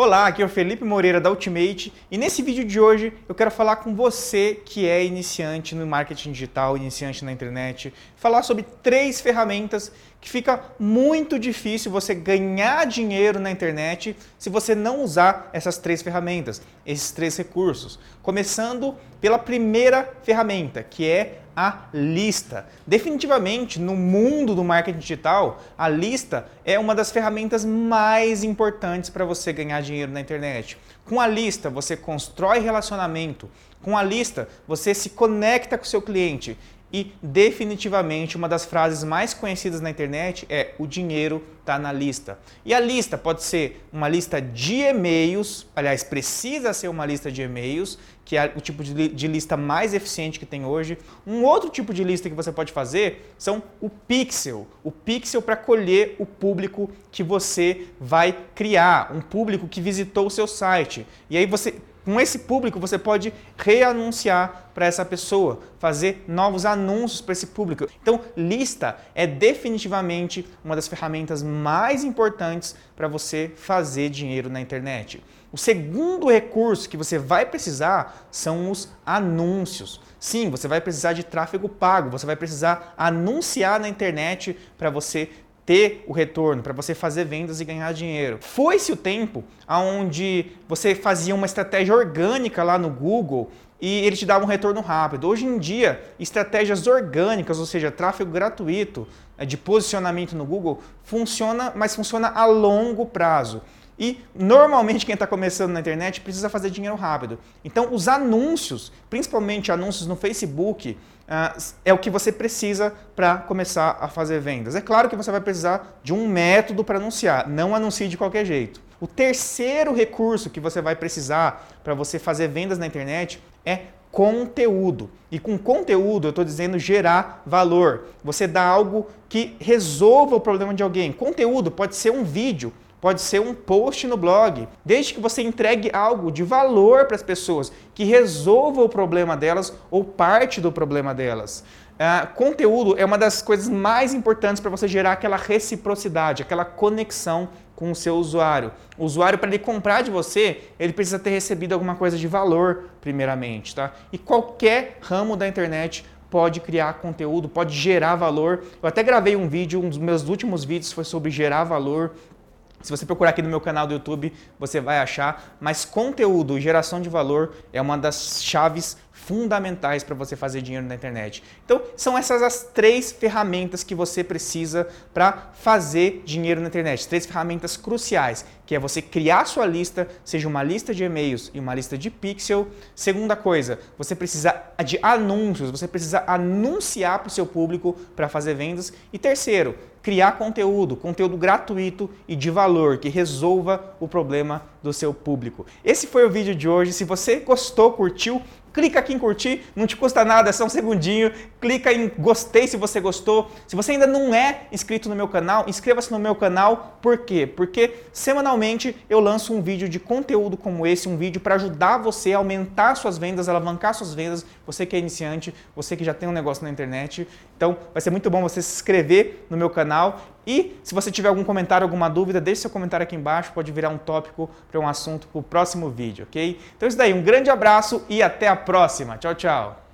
Olá, aqui é o Felipe Moreira da Ultimate e nesse vídeo de hoje eu quero falar com você que é iniciante no marketing digital, iniciante na internet, falar sobre três ferramentas que fica muito difícil você ganhar dinheiro na internet se você não usar essas três ferramentas, esses três recursos. Começando pela primeira ferramenta, que é a lista. Definitivamente, no mundo do marketing digital, a lista é uma das ferramentas mais importantes para você ganhar dinheiro na internet. Com a lista, você constrói relacionamento. Com a lista, você se conecta com o seu cliente e definitivamente uma das frases mais conhecidas na internet é o dinheiro está na lista. E a lista pode ser uma lista de e-mails, aliás, precisa ser uma lista de e-mails, que é o tipo de, lista mais eficiente que tem hoje. Um outro tipo de lista que você pode fazer são o pixel. O pixel para colher o público que você vai criar, um público que visitou o seu site. E aí você com esse público, você pode reanunciar para essa pessoa, fazer novos anúncios para esse público. Então, lista é definitivamente uma das ferramentas mais importantes para você fazer dinheiro na internet. O segundo recurso que você vai precisar são os anúncios. Sim, você vai precisar de tráfego pago, você vai precisar anunciar na internet para você ter o retorno, para você fazer vendas e ganhar dinheiro. Foi-se o tempo onde você fazia uma estratégia orgânica lá no Google e ele te dava um retorno rápido. Hoje em dia, estratégias orgânicas, ou seja, tráfego gratuito é, de posicionamento no Google, funciona, mas funciona a longo prazo. E normalmente quem está começando na internet precisa fazer dinheiro rápido. Então os anúncios, principalmente anúncios no Facebook, uh, é o que você precisa para começar a fazer vendas. É claro que você vai precisar de um método para anunciar, não anuncie de qualquer jeito. O terceiro recurso que você vai precisar para você fazer vendas na internet é conteúdo. E com conteúdo eu estou dizendo gerar valor. Você dá algo que resolva o problema de alguém. Conteúdo pode ser um vídeo, pode ser um post no blog, desde que você entregue algo de valor para as pessoas, que resolva o problema delas ou parte do problema delas. Uh, conteúdo é uma das coisas mais importantes para você gerar aquela reciprocidade, aquela conexão com o seu usuário. O usuário, para ele comprar de você, ele precisa ter recebido alguma coisa de valor, primeiramente. Tá? E qualquer ramo da internet pode criar conteúdo, pode gerar valor. Eu até gravei um vídeo, um dos meus últimos vídeos foi sobre gerar valor. Se você procurar aqui no meu canal do YouTube, você vai achar. Mas conteúdo, geração de valor é uma das chaves fundamentais para você fazer dinheiro na internet. Então, são essas as três ferramentas que você precisa para fazer dinheiro na internet. Três ferramentas cruciais, que é você criar sua lista, seja uma lista de e-mails e uma lista de pixel. Segunda coisa, você precisa de anúncios, você precisa anunciar para o seu público para fazer vendas. E terceiro, criar conteúdo, conteúdo gratuito e de valor que resolva o problema do seu público. Esse foi o vídeo de hoje. Se você gostou, curtiu, clica aqui em curtir, não te custa nada, é só um segundinho. Clica em gostei se você gostou. Se você ainda não é inscrito no meu canal, inscreva-se no meu canal. Por quê? Porque semanalmente eu lanço um vídeo de conteúdo como esse, um vídeo para ajudar você a aumentar suas vendas, alavancar suas vendas. Você que é iniciante, você que já tem um negócio na internet. Então, vai ser muito bom você se inscrever no meu canal e se você tiver algum comentário, alguma dúvida, deixe seu comentário aqui embaixo, pode virar um tópico para um assunto para o próximo vídeo, ok? Então é isso daí, um grande abraço e até a próxima. Tchau, tchau!